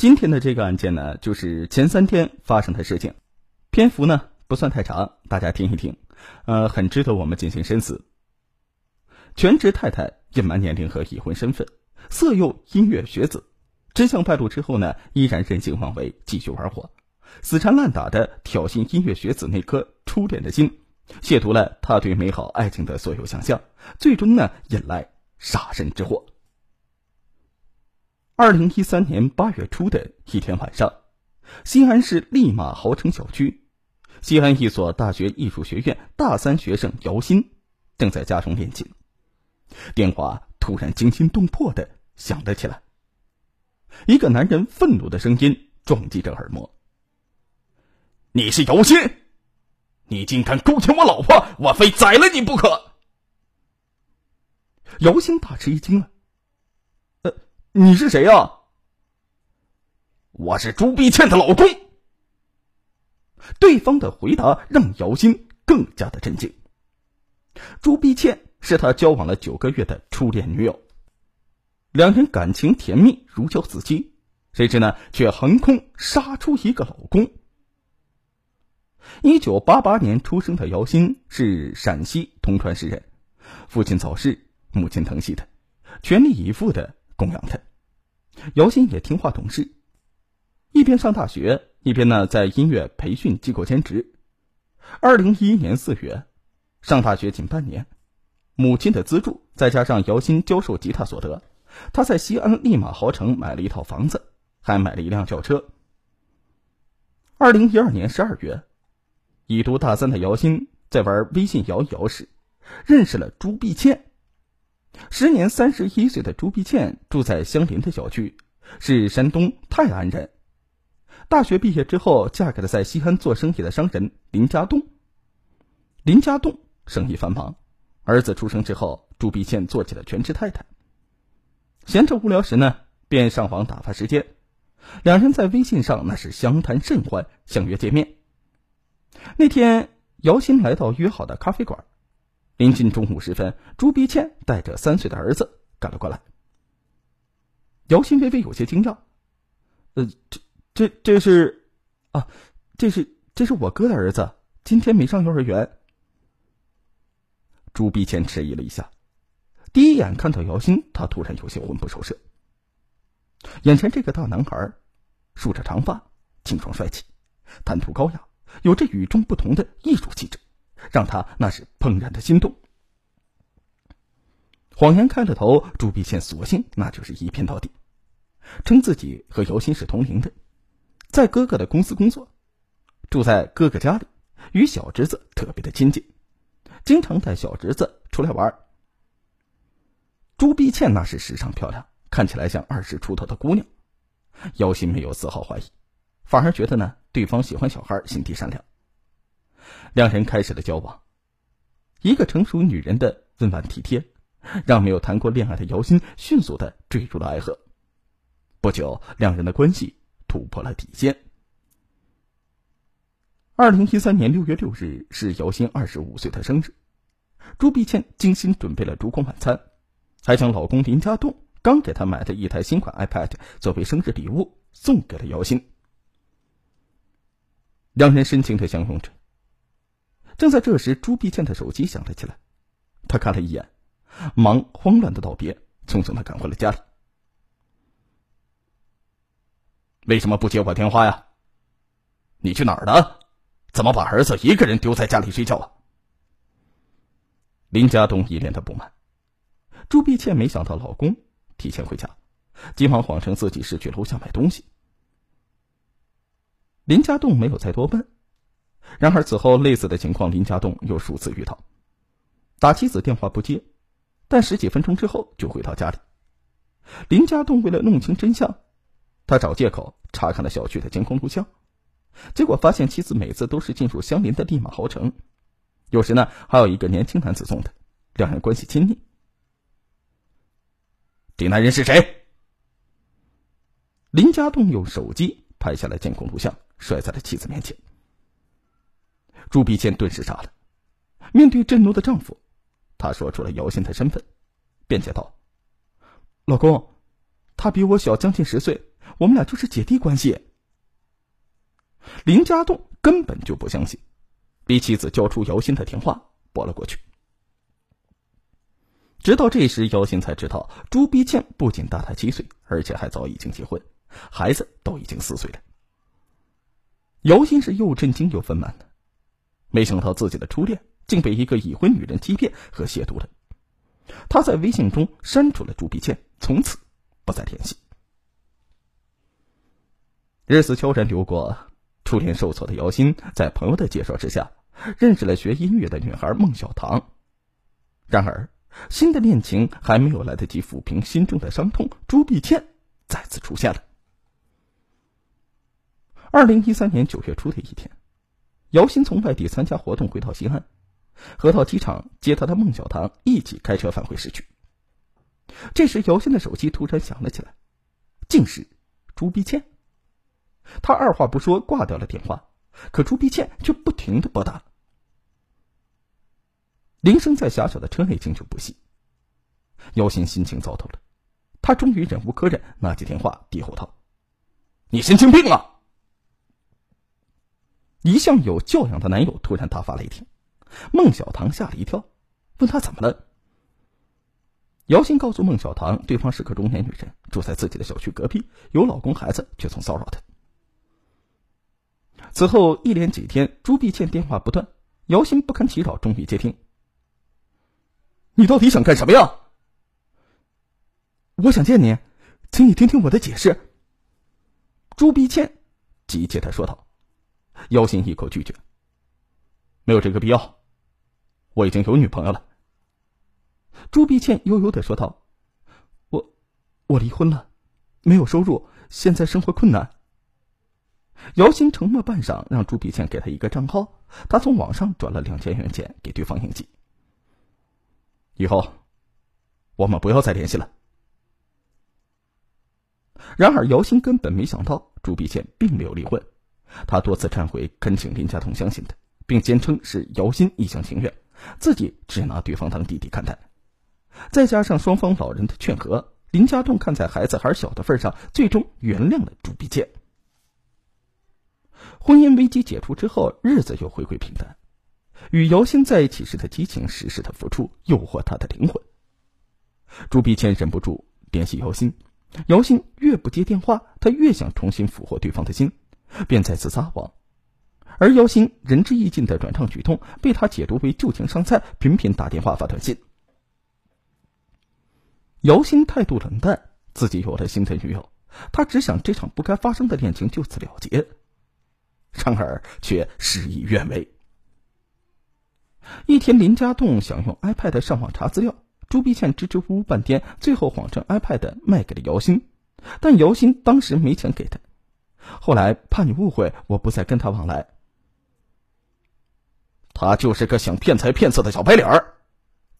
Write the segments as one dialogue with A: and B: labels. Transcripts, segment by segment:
A: 今天的这个案件呢，就是前三天发生的事情，篇幅呢不算太长，大家听一听，呃，很值得我们进行深思。全职太太隐瞒年龄和已婚身份，色诱音乐学子，真相败露之后呢，依然任性妄为，继续玩火，死缠烂打的挑衅音乐学子那颗初恋的心，亵渎了他对美好爱情的所有想象，最终呢，引来杀身之祸。二零一三年八月初的一天晚上，西安市立马豪城小区，西安一所大学艺术学院大三学生姚鑫正在家中练琴，电话突然惊心动魄的响了起来。一个男人愤怒的声音撞击着耳膜：“你是姚鑫，你竟敢勾引我老婆，我非宰了你不可！”姚鑫大吃一惊了。你是谁呀？我是朱碧倩的老公。对方的回答让姚鑫更加的震惊。朱碧倩是他交往了九个月的初恋女友，两人感情甜蜜如胶似漆，谁知呢，却横空杀出一个老公。一九八八年出生的姚鑫是陕西铜川市人，父亲早逝，母亲疼惜他，全力以赴的。供养他，姚鑫也听话懂事，一边上大学，一边呢在音乐培训机构兼职。二零一一年四月，上大学仅半年，母亲的资助再加上姚鑫教授吉他所得，他在西安立马豪城买了一套房子，还买了一辆轿车。二零一二年十二月，已读大三的姚鑫在玩微信摇一摇时，认识了朱碧倩。时年三十一岁的朱碧倩住在相邻的小区，是山东泰安人。大学毕业之后，嫁给了在西安做生意的商人林家栋。林家栋生意繁忙，儿子出生之后，朱碧倩做起了全职太太。闲着无聊时呢，便上网打发时间。两人在微信上那是相谈甚欢，相约见面。那天，姚鑫来到约好的咖啡馆。临近中午时分，朱碧倩带着三岁的儿子赶了过来。姚鑫微微有些惊讶：“呃，这、这、这是……啊，这是……这是我哥的儿子，今天没上幼儿园。”朱碧倩迟疑了一下，第一眼看到姚鑫，他突然有些魂不守舍。眼前这个大男孩，梳着长发，清爽帅气，谈吐高雅，有着与众不同的艺术气质。让他那是怦然的心动。谎言开了头，朱碧倩索性那就是一骗到底，称自己和姚鑫是同龄的，在哥哥的公司工作，住在哥哥家里，与小侄子特别的亲近，经常带小侄子出来玩。朱碧倩那是时尚漂亮，看起来像二十出头的姑娘，姚鑫没有丝毫怀疑，反而觉得呢，对方喜欢小孩，心地善良。两人开始了交往，一个成熟女人的温婉体贴，让没有谈过恋爱的姚鑫迅速的坠入了爱河。不久，两人的关系突破了底线。二零一三年六月六日是姚鑫二十五岁的生日，朱碧倩精心准备了烛光晚餐，还将老公林家栋刚给她买的一台新款 iPad 作为生日礼物送给了姚鑫。两人深情的相拥着。正在这时，朱碧倩的手机响了起来，她看了一眼，忙慌乱的道别，匆匆的赶回了家里。为什么不接我电话呀？你去哪儿了？怎么把儿子一个人丢在家里睡觉啊？林家栋一脸的不满。朱碧倩没想到老公提前回家，急忙谎称自己是去楼下买东西。林家栋没有再多问。然而此后类似的情况，林家栋又数次遇到，打妻子电话不接，但十几分钟之后就回到家里。林家栋为了弄清真相，他找借口查看了小区的监控录像，结果发现妻子每次都是进入相邻的立马豪城，有时呢还有一个年轻男子送的，两人关系亲密。这男人是谁？林家栋用手机拍下了监控录像，摔在了妻子面前。朱碧倩顿时傻了，面对震怒的丈夫，她说出了姚鑫的身份，辩解道：“老公，他比我小将近十岁，我们俩就是姐弟关系。林家栋根本就不相信，逼妻子交出姚鑫的电话拨了过去。直到这时，姚鑫才知道朱碧倩不仅大他七岁，而且还早已经结婚，孩子都已经四岁了。姚鑫是又震惊又愤懑的，没想到自己的初恋竟被一个已婚女人欺骗和亵渎了。他在微信中删除了朱碧倩，从此不再联系。日子悄然流过，初恋受挫的姚鑫在朋友的介绍之下，认识了学音乐的女孩孟小棠。然而，新的恋情还没有来得及抚平心中的伤痛，朱碧倩再次出现了。二零一三年九月初的一天，姚鑫从外地参加活动回到西安，和到机场接他的孟小棠一起开车返回市区。这时，姚鑫的手机突然响了起来，竟是朱碧倩。他二话不说挂掉了电话，可朱碧倩却不停的拨打。铃声在狭小的车内经久不息，姚鑫心情糟透了，他终于忍无可忍，拿起电话低吼道：“你神经病啊！”一向有教养的男友突然大发雷霆，孟小棠吓了一跳，问他怎么了。姚鑫告诉孟小棠，对方是个中年女人，住在自己的小区隔壁，有老公孩子，却总骚扰她。此后一连几天，朱碧倩电话不断，姚鑫不堪其扰，终于接听。你到底想干什么呀？我想见你，请你听听我的解释。朱碧倩急切的说道。姚鑫一口拒绝：“没有这个必要，我已经有女朋友了。”朱碧倩悠悠的说道：“我，我离婚了，没有收入，现在生活困难。”姚鑫沉默半晌，让朱碧倩给他一个账号，他从网上转了两千元钱给对方应急。以后，我们不要再联系了。然而，姚鑫根本没想到朱碧倩并没有离婚。他多次忏悔，恳请林家栋相信他，并坚称是姚鑫一厢情愿，自己只拿对方当弟弟看待。再加上双方老人的劝和，林家栋看在孩子还小的份上，最终原谅了朱碧倩。婚姻危机解除之后，日子又回归平淡。与姚鑫在一起时的激情，时时的付出，诱惑他的灵魂。朱碧倩忍不住联系姚鑫，姚鑫越不接电话，他越想重新俘获对方的心。便再次撒谎，而姚鑫仁至义尽的转账举动被他解读为旧情伤菜，频频打电话发短信。姚鑫态度冷淡，自己有了新的女友，他只想这场不该发生的恋情就此了结，然而却事与愿违。一天，林家栋想用 iPad 上网查资料，朱碧倩支支吾吾半天，最后谎称 iPad 卖给了姚鑫，但姚鑫当时没钱给他。后来怕你误会，我不再跟他往来。他就是个想骗财骗色的小白脸儿，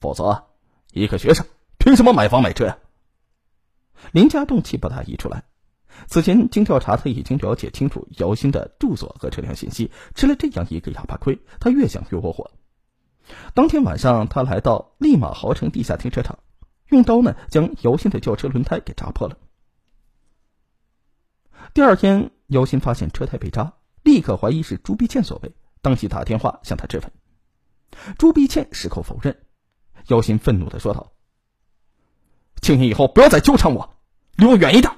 A: 否则，一个学生凭什么买房买车呀？林家栋气不打一处来。此前经调查，他已经了解清楚姚鑫的住所和车辆信息。吃了这样一个哑巴亏，他越想越窝火。当天晚上，他来到立马豪城地下停车场，用刀呢将姚鑫的轿车轮胎给扎破了。第二天。姚鑫发现车胎被扎，立刻怀疑是朱碧倩所为，当即打电话向他质问。朱碧倩矢口否认。姚鑫愤怒的说道：“请你以后不要再纠缠我，离我远一点。”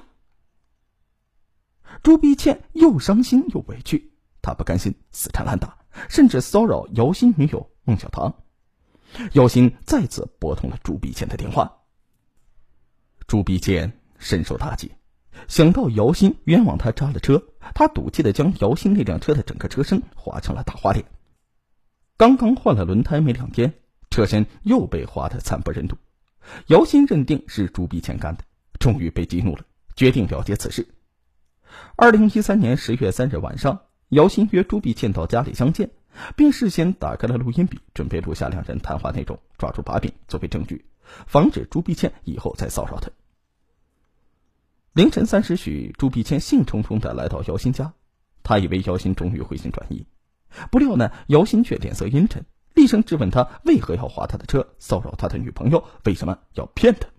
A: 朱碧倩又伤心又委屈，她不甘心，死缠烂打，甚至骚扰姚鑫女友孟小棠。姚鑫再次拨通了朱碧倩的电话。朱碧倩深受打击。想到姚鑫冤枉他扎了车，他赌气的将姚鑫那辆车的整个车身划成了大花脸。刚刚换了轮胎没两天，车身又被划得惨不忍睹。姚鑫认定是朱碧倩干的，终于被激怒了，决定了结此事。二零一三年十月三日晚上，姚鑫约朱碧倩到家里相见，并事先打开了录音笔，准备录下两人谈话内容，抓住把柄作为证据，防止朱碧倩以后再骚扰他。凌晨三时许，朱碧倩兴冲冲的来到姚鑫家，他以为姚鑫终于回心转意，不料呢，姚鑫却脸色阴沉，厉声质问他为何要划他的车，骚扰他的女朋友，为什么要骗他？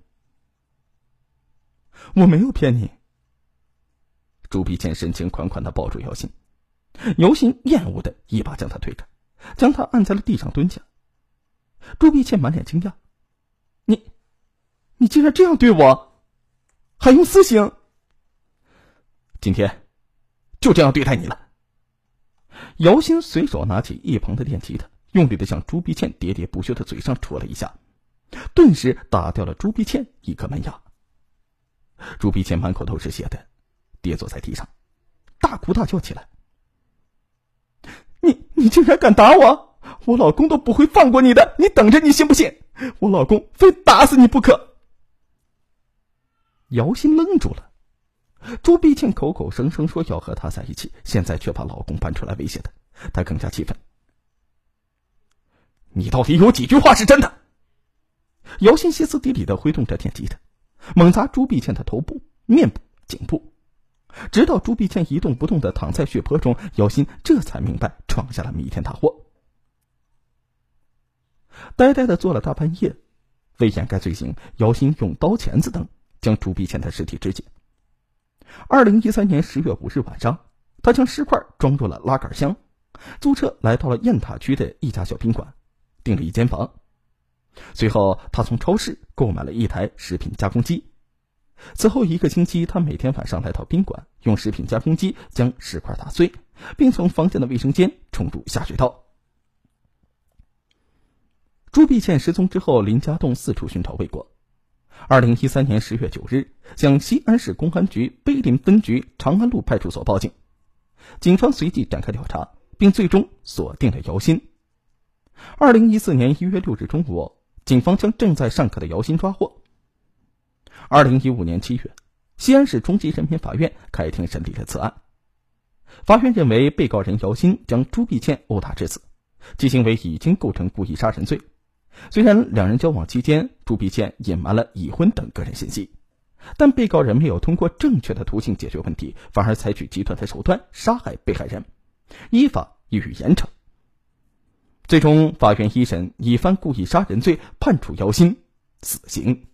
A: 我没有骗你。朱碧倩深情款款的抱住姚鑫，姚鑫厌恶的一把将他推开，将他按在了地上蹲下。朱碧倩满脸惊讶：“你，你竟然这样对我，还用私刑？今天就这样对待你了。”姚鑫随手拿起一旁的电吉他，用力的向朱碧倩喋喋不休的嘴上戳了一下，顿时打掉了朱碧倩一颗门牙。朱碧倩满口都是血的。跌坐在地上，大哭大叫起来：“你你竟然敢打我！我老公都不会放过你的！你等着，你信不信？我老公非打死你不可！”姚鑫愣住了。朱碧倩口口声声说要和他在一起，现在却把老公搬出来威胁他，他更加气愤。你到底有几句话是真的？姚鑫歇斯底里的挥动着电吉他，猛砸朱碧倩的头部、面部、颈部。直到朱碧倩一动不动的躺在血泊中，姚鑫这才明白闯下了弥天大祸。呆呆的坐了大半夜，为掩盖罪行，姚鑫用刀钳子等将朱碧倩的尸体肢解。二零一三年十月五日晚上，他将尸块装入了拉杆箱，租车来到了雁塔区的一家小宾馆，订了一间房。随后，他从超市购买了一台食品加工机。此后一个星期，他每天晚上来到宾馆，用食品加工机将石块打碎，并从房间的卫生间冲入下水道。朱碧倩失踪之后，林家栋四处寻找未果。二零一三年十月九日，向西安市公安局碑林分局长安路派出所报警，警方随即展开调查，并最终锁定了姚鑫。二零一四年一月六日中午，警方将正在上课的姚鑫抓获。二零一五年七月，西安市中级人民法院开庭审理了此案。法院认为，被告人姚鑫将朱碧倩殴打致死，其行为已经构成故意杀人罪。虽然两人交往期间，朱碧倩隐瞒了已婚等个人信息，但被告人没有通过正确的途径解决问题，反而采取极端的手段杀害被害人，依法予以严惩。最终，法院一审以犯故意杀人罪判处姚鑫死刑。